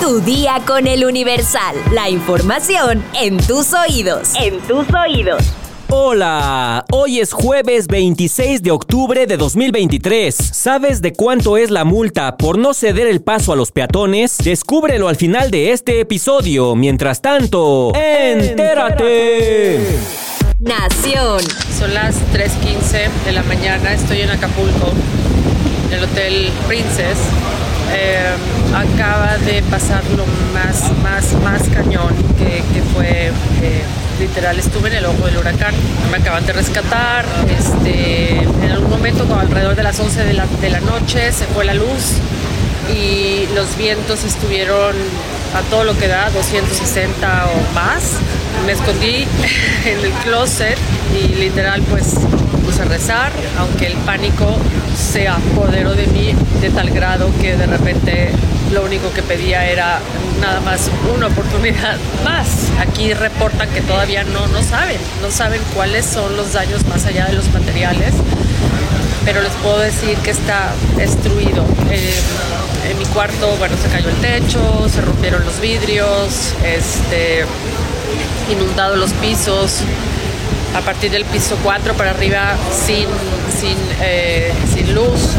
Tu día con el Universal. La información en tus oídos. En tus oídos. Hola, hoy es jueves 26 de octubre de 2023. ¿Sabes de cuánto es la multa por no ceder el paso a los peatones? Descúbrelo al final de este episodio. Mientras tanto, entérate. Nación. Son las 3.15 de la mañana, estoy en Acapulco, en el Hotel Princess. Eh, acaba de pasar lo más, más, más cañón que, fue, eh, literal, estuve en el ojo del huracán. Me acaban de rescatar, este, en algún momento, alrededor de las 11 de la, de la noche, se fue la luz y los vientos estuvieron a todo lo que da, 260 o más. Me escondí en el closet y literal pues a rezar, aunque el pánico se apoderó de mí de tal grado que de repente lo único que pedía era nada más una oportunidad más. Aquí reportan que todavía no, no saben, no saben cuáles son los daños más allá de los materiales, pero les puedo decir que está destruido. Eh, en mi cuarto, bueno, se cayó el techo, se rompieron los vidrios, este, inundado los pisos. A partir del piso 4 para arriba sin, sin, eh, sin luz.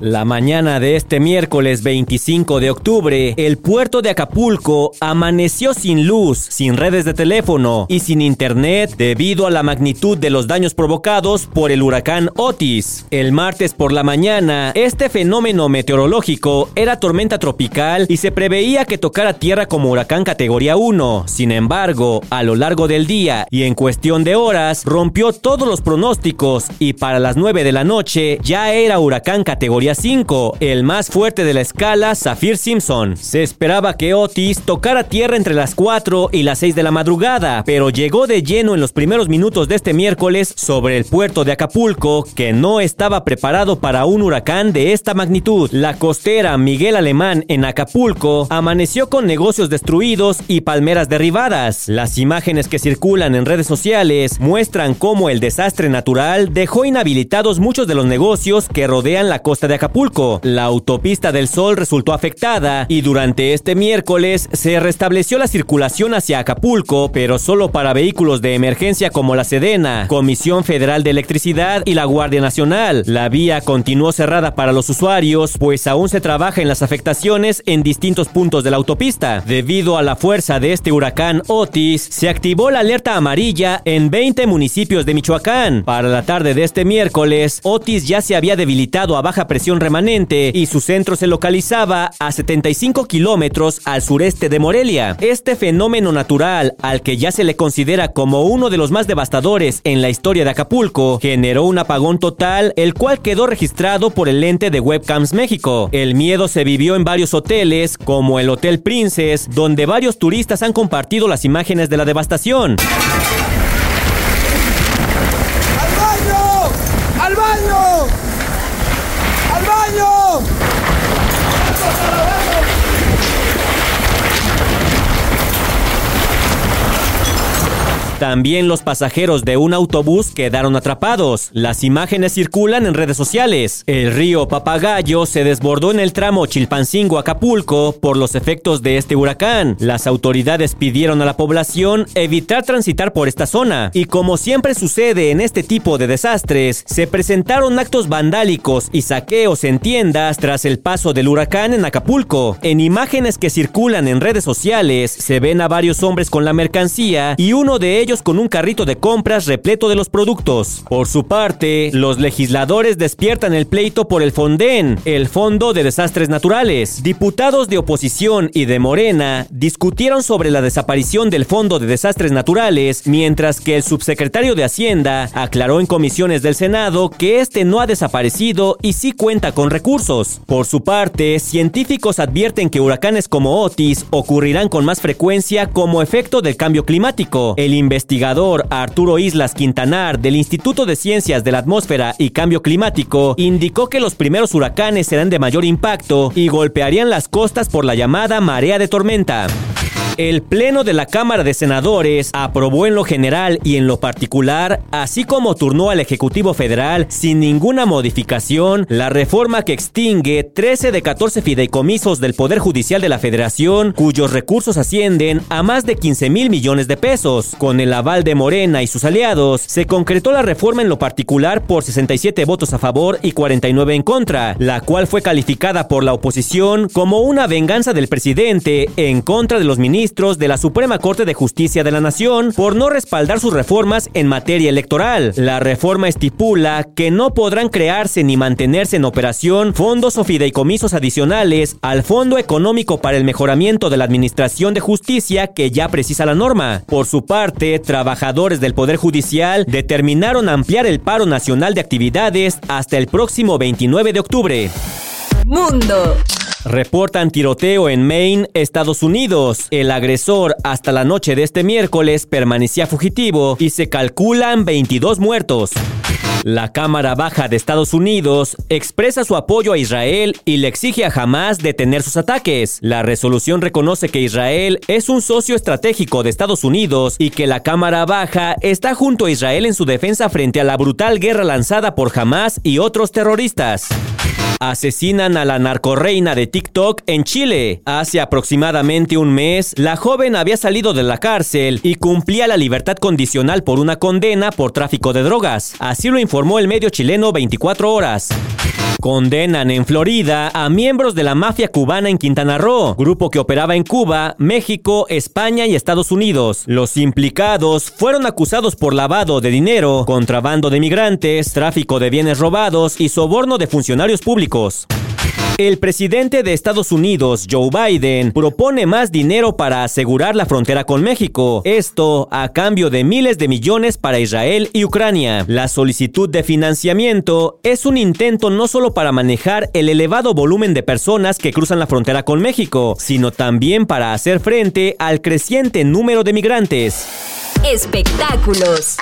La mañana de este miércoles 25 de octubre, el puerto de Acapulco amaneció sin luz, sin redes de teléfono y sin internet debido a la magnitud de los daños provocados por el huracán Otis. El martes por la mañana, este fenómeno meteorológico era tormenta tropical y se preveía que tocara tierra como huracán categoría 1. Sin embargo, a lo largo del día y en cuestión de horas, rompió todos los pronósticos y para las 9 de la noche ya era huracán categoría 5, el más fuerte de la escala, Zafir Simpson. Se esperaba que Otis tocara tierra entre las 4 y las 6 de la madrugada, pero llegó de lleno en los primeros minutos de este miércoles sobre el puerto de Acapulco, que no estaba preparado para un huracán de esta magnitud. La costera Miguel Alemán en Acapulco amaneció con negocios destruidos y palmeras derribadas. Las imágenes que circulan en redes sociales muestran cómo el desastre natural dejó inhabilitados muchos de los negocios que rodean la costa de Acapulco. La autopista del Sol resultó afectada y durante este miércoles se restableció la circulación hacia Acapulco, pero solo para vehículos de emergencia como la Sedena, Comisión Federal de Electricidad y la Guardia Nacional. La vía continuó cerrada para los usuarios, pues aún se trabaja en las afectaciones en distintos puntos de la autopista. Debido a la fuerza de este huracán Otis, se activó la alerta amarilla en 20 municipios de Michoacán. Para la tarde de este miércoles, Otis ya se había debilitado a baja presión remanente y su centro se localizaba a 75 kilómetros al sureste de Morelia. Este fenómeno natural, al que ya se le considera como uno de los más devastadores en la historia de Acapulco, generó un apagón total, el cual quedó registrado por el lente de Webcams México. El miedo se vivió en varios hoteles, como el Hotel Princess, donde varios turistas han compartido las imágenes de la devastación. También los pasajeros de un autobús quedaron atrapados. Las imágenes circulan en redes sociales. El río Papagayo se desbordó en el tramo Chilpancingo-Acapulco por los efectos de este huracán. Las autoridades pidieron a la población evitar transitar por esta zona. Y como siempre sucede en este tipo de desastres, se presentaron actos vandálicos y saqueos en tiendas tras el paso del huracán en Acapulco. En imágenes que circulan en redes sociales, se ven a varios hombres con la mercancía y uno de ellos con un carrito de compras repleto de los productos. Por su parte, los legisladores despiertan el pleito por el Fonden, el Fondo de Desastres Naturales. Diputados de oposición y de Morena discutieron sobre la desaparición del Fondo de Desastres Naturales, mientras que el subsecretario de Hacienda aclaró en comisiones del Senado que este no ha desaparecido y sí cuenta con recursos. Por su parte, científicos advierten que huracanes como Otis ocurrirán con más frecuencia como efecto del cambio climático. El investigador Arturo Islas Quintanar del Instituto de Ciencias de la Atmósfera y Cambio Climático indicó que los primeros huracanes serán de mayor impacto y golpearían las costas por la llamada marea de tormenta. El Pleno de la Cámara de Senadores aprobó en lo general y en lo particular, así como turnó al Ejecutivo Federal sin ninguna modificación, la reforma que extingue 13 de 14 fideicomisos del Poder Judicial de la Federación, cuyos recursos ascienden a más de 15 mil millones de pesos. Con el aval de Morena y sus aliados, se concretó la reforma en lo particular por 67 votos a favor y 49 en contra, la cual fue calificada por la oposición como una venganza del presidente en contra de los ministros de la Suprema Corte de Justicia de la Nación por no respaldar sus reformas en materia electoral. La reforma estipula que no podrán crearse ni mantenerse en operación fondos o fideicomisos adicionales al Fondo Económico para el Mejoramiento de la Administración de Justicia que ya precisa la norma. Por su parte, trabajadores del Poder Judicial determinaron ampliar el paro nacional de actividades hasta el próximo 29 de octubre. Mundo. Reportan tiroteo en Maine, Estados Unidos. El agresor hasta la noche de este miércoles permanecía fugitivo y se calculan 22 muertos. La Cámara Baja de Estados Unidos expresa su apoyo a Israel y le exige a Hamas detener sus ataques. La resolución reconoce que Israel es un socio estratégico de Estados Unidos y que la Cámara Baja está junto a Israel en su defensa frente a la brutal guerra lanzada por Hamas y otros terroristas. Asesinan a la narcorreina de TikTok en Chile. Hace aproximadamente un mes, la joven había salido de la cárcel y cumplía la libertad condicional por una condena por tráfico de drogas. Así lo informó el medio chileno 24 horas. Condenan en Florida a miembros de la mafia cubana en Quintana Roo, grupo que operaba en Cuba, México, España y Estados Unidos. Los implicados fueron acusados por lavado de dinero, contrabando de migrantes, tráfico de bienes robados y soborno de funcionarios públicos. El presidente de Estados Unidos, Joe Biden, propone más dinero para asegurar la frontera con México. Esto a cambio de miles de millones para Israel y Ucrania. La solicitud de financiamiento es un intento no solo para manejar el elevado volumen de personas que cruzan la frontera con México, sino también para hacer frente al creciente número de migrantes. Espectáculos.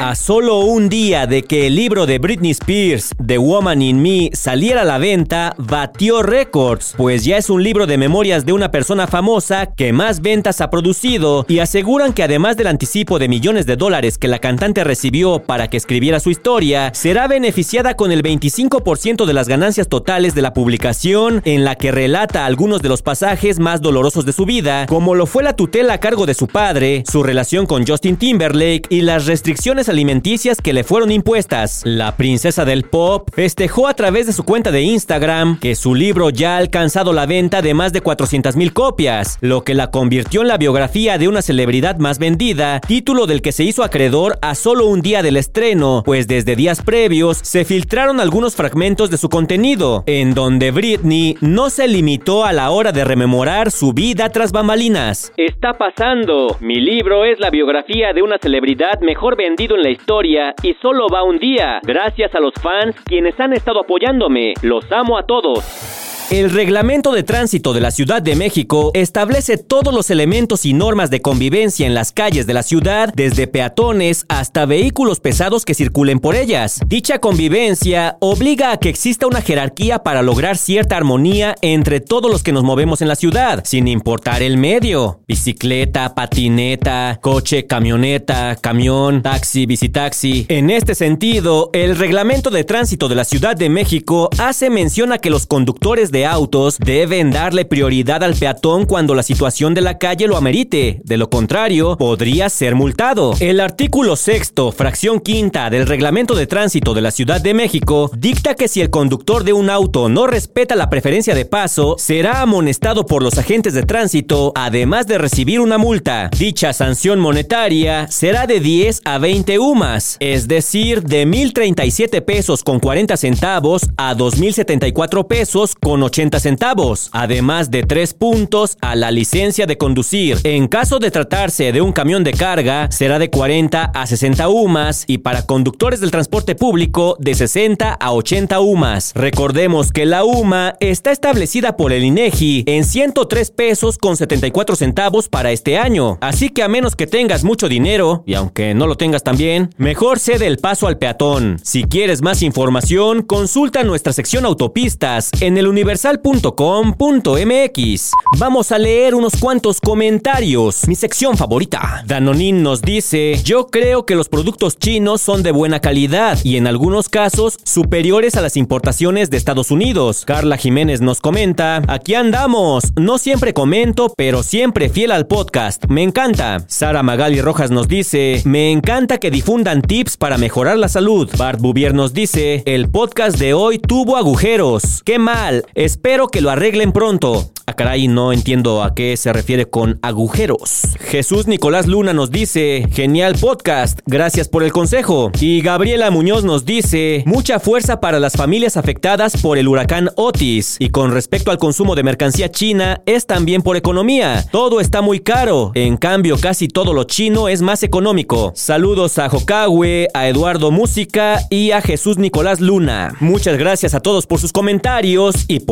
A solo un día de que el libro de Britney Spears, The Woman in Me, saliera a la venta, batió récords, pues ya es un libro de memorias de una persona famosa que más ventas ha producido y aseguran que además del anticipo de millones de dólares que la cantante recibió para que escribiera su historia, será beneficiada con el 25% de las ganancias totales de la publicación en la que relata algunos de los pasajes más dolorosos de su vida, como lo fue la tutela a cargo de su padre, su relación con Justin Timberlake y las restricciones alimenticias que le fueron impuestas. La princesa del pop festejó a través de su cuenta de Instagram que su libro ya ha alcanzado la venta de más de 400 mil copias, lo que la convirtió en la biografía de una celebridad más vendida, título del que se hizo acreedor a solo un día del estreno, pues desde días previos se filtraron algunos fragmentos de su contenido, en donde Britney no se limitó a la hora de rememorar su vida tras bambalinas. Está pasando. Mi libro es la biografía de una celebridad mejor vendido en la historia y solo va un día, gracias a los fans quienes han estado apoyándome. Los amo a todos. El reglamento de tránsito de la Ciudad de México establece todos los elementos y normas de convivencia en las calles de la ciudad, desde peatones hasta vehículos pesados que circulen por ellas. Dicha convivencia obliga a que exista una jerarquía para lograr cierta armonía entre todos los que nos movemos en la ciudad, sin importar el medio. Bicicleta, patineta, coche, camioneta, camión, taxi, bicitaxi. En este sentido, el reglamento de tránsito de la Ciudad de México hace mención a que los conductores de autos deben darle prioridad al peatón cuando la situación de la calle lo amerite. De lo contrario, podría ser multado. El artículo sexto, fracción quinta del reglamento de tránsito de la Ciudad de México dicta que si el conductor de un auto no respeta la preferencia de paso, será amonestado por los agentes de tránsito, además de recibir una multa. Dicha sanción monetaria será de 10 a 20 UMAS, es decir, de 1.037 pesos con 40 centavos a 2.074 pesos con 80 centavos, además de 3 puntos a la licencia de conducir. En caso de tratarse de un camión de carga, será de 40 a 60 UMAS y para conductores del transporte público de 60 a 80 UMAS. Recordemos que la UMA está establecida por el INEGI en 103 pesos con 74 centavos para este año. Así que a menos que tengas mucho dinero, y aunque no lo tengas también, mejor cede el paso al peatón. Si quieres más información, consulta nuestra sección autopistas en el universo eluniversal.com.mx. Vamos a leer unos cuantos comentarios. Mi sección favorita. Danonin nos dice, yo creo que los productos chinos son de buena calidad y en algunos casos superiores a las importaciones de Estados Unidos. Carla Jiménez nos comenta, aquí andamos, no siempre comento, pero siempre fiel al podcast, me encanta. Sara Magali Rojas nos dice, me encanta que difundan tips para mejorar la salud. Bart Bouvier nos dice, el podcast de hoy tuvo agujeros. Qué mal, espero que lo arreglen pronto. Ah, caray, no entiendo a qué se refiere con agujeros. Jesús Nicolás Luna nos dice, genial podcast, gracias por el consejo. Y Gabriela Muñoz nos dice, mucha fuerza para las familias afectadas por el huracán Otis. Y con respecto al consumo de mercancía china, es también por economía. Todo está muy caro. En cambio, casi todo lo chino es más económico. Saludos a Hokawe, a Eduardo Música y a Jesús Nicolás Luna. Muchas gracias a todos por sus comentarios y por